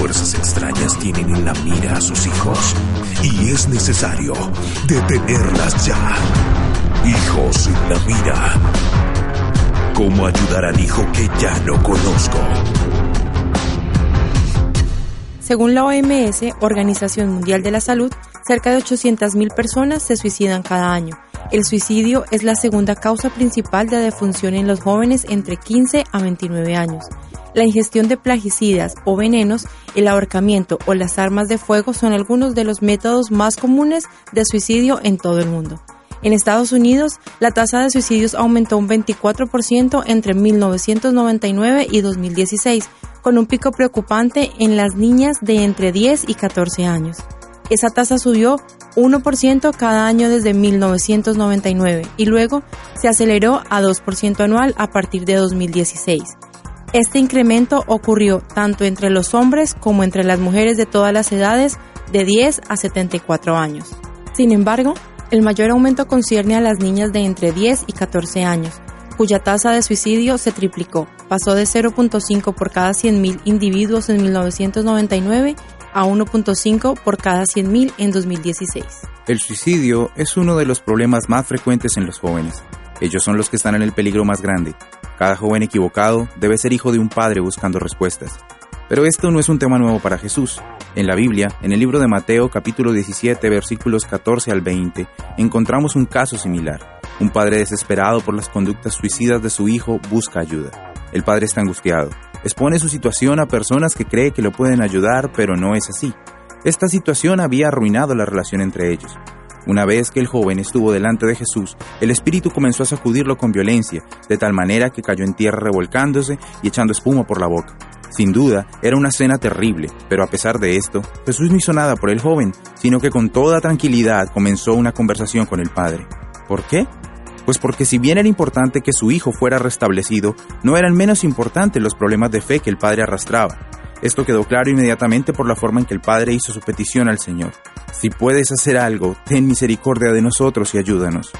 fuerzas extrañas tienen en la mira a sus hijos y es necesario detenerlas ya. Hijos en la mira. ¿Cómo ayudar al hijo que ya no conozco? Según la OMS, Organización Mundial de la Salud, cerca de 800.000 personas se suicidan cada año. El suicidio es la segunda causa principal de defunción en los jóvenes entre 15 a 29 años. La ingestión de plaguicidas o venenos, el ahorcamiento o las armas de fuego son algunos de los métodos más comunes de suicidio en todo el mundo. En Estados Unidos, la tasa de suicidios aumentó un 24% entre 1999 y 2016, con un pico preocupante en las niñas de entre 10 y 14 años. Esa tasa subió 1% cada año desde 1999 y luego se aceleró a 2% anual a partir de 2016. Este incremento ocurrió tanto entre los hombres como entre las mujeres de todas las edades de 10 a 74 años. Sin embargo, el mayor aumento concierne a las niñas de entre 10 y 14 años, cuya tasa de suicidio se triplicó. Pasó de 0.5 por cada 100.000 individuos en 1999 a 1.5 por cada 100.000 en 2016. El suicidio es uno de los problemas más frecuentes en los jóvenes. Ellos son los que están en el peligro más grande. Cada joven equivocado debe ser hijo de un padre buscando respuestas. Pero esto no es un tema nuevo para Jesús. En la Biblia, en el libro de Mateo capítulo 17 versículos 14 al 20, encontramos un caso similar. Un padre desesperado por las conductas suicidas de su hijo busca ayuda. El padre está angustiado. Expone su situación a personas que cree que lo pueden ayudar, pero no es así. Esta situación había arruinado la relación entre ellos. Una vez que el joven estuvo delante de Jesús, el espíritu comenzó a sacudirlo con violencia, de tal manera que cayó en tierra revolcándose y echando espuma por la boca. Sin duda, era una cena terrible, pero a pesar de esto, Jesús no hizo nada por el joven, sino que con toda tranquilidad comenzó una conversación con el padre. ¿Por qué? Pues porque si bien era importante que su hijo fuera restablecido, no eran menos importantes los problemas de fe que el padre arrastraba. Esto quedó claro inmediatamente por la forma en que el padre hizo su petición al Señor. Si puedes hacer algo, ten misericordia de nosotros y ayúdanos.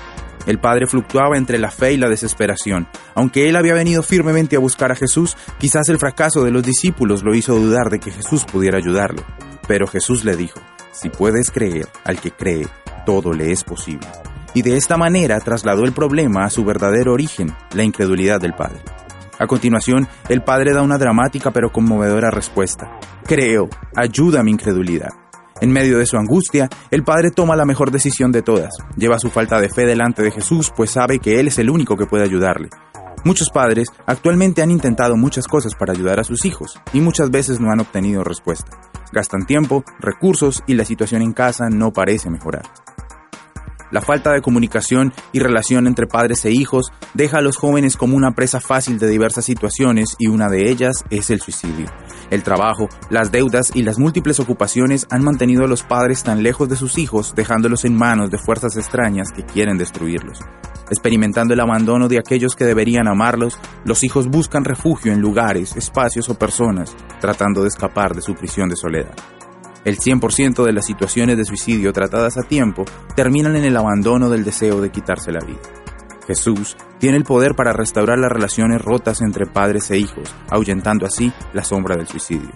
El padre fluctuaba entre la fe y la desesperación. Aunque él había venido firmemente a buscar a Jesús, quizás el fracaso de los discípulos lo hizo dudar de que Jesús pudiera ayudarlo. Pero Jesús le dijo, si puedes creer al que cree, todo le es posible. Y de esta manera trasladó el problema a su verdadero origen, la incredulidad del padre. A continuación, el padre da una dramática pero conmovedora respuesta. Creo, ayuda a mi incredulidad. En medio de su angustia, el padre toma la mejor decisión de todas. Lleva su falta de fe delante de Jesús, pues sabe que Él es el único que puede ayudarle. Muchos padres actualmente han intentado muchas cosas para ayudar a sus hijos y muchas veces no han obtenido respuesta. Gastan tiempo, recursos y la situación en casa no parece mejorar. La falta de comunicación y relación entre padres e hijos deja a los jóvenes como una presa fácil de diversas situaciones y una de ellas es el suicidio. El trabajo, las deudas y las múltiples ocupaciones han mantenido a los padres tan lejos de sus hijos, dejándolos en manos de fuerzas extrañas que quieren destruirlos. Experimentando el abandono de aquellos que deberían amarlos, los hijos buscan refugio en lugares, espacios o personas, tratando de escapar de su prisión de soledad. El 100% de las situaciones de suicidio tratadas a tiempo terminan en el abandono del deseo de quitarse la vida. Jesús tiene el poder para restaurar las relaciones rotas entre padres e hijos, ahuyentando así la sombra del suicidio.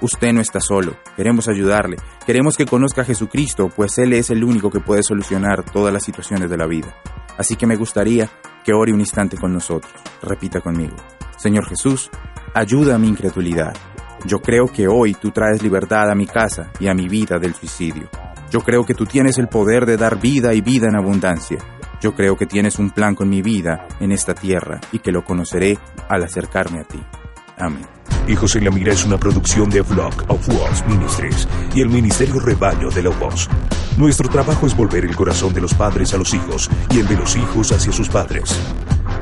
Usted no está solo, queremos ayudarle, queremos que conozca a Jesucristo, pues Él es el único que puede solucionar todas las situaciones de la vida. Así que me gustaría que ore un instante con nosotros. Repita conmigo. Señor Jesús, ayuda a mi incredulidad. Yo creo que hoy tú traes libertad a mi casa y a mi vida del suicidio. Yo creo que tú tienes el poder de dar vida y vida en abundancia. Yo creo que tienes un plan con mi vida en esta tierra y que lo conoceré al acercarme a ti. Amén. Hijos en la Mira es una producción de Flock of Wars Ministries y el Ministerio Rebaño de Lobos. Nuestro trabajo es volver el corazón de los padres a los hijos y el de los hijos hacia sus padres.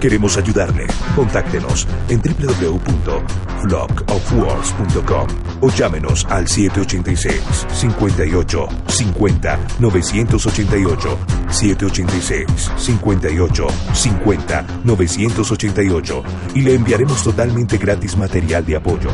Queremos ayudarle. Contáctenos en www.flockofwords.com o llámenos al 786 58 50 988 786 58 50 988 y le enviaremos totalmente gratis material de apoyo.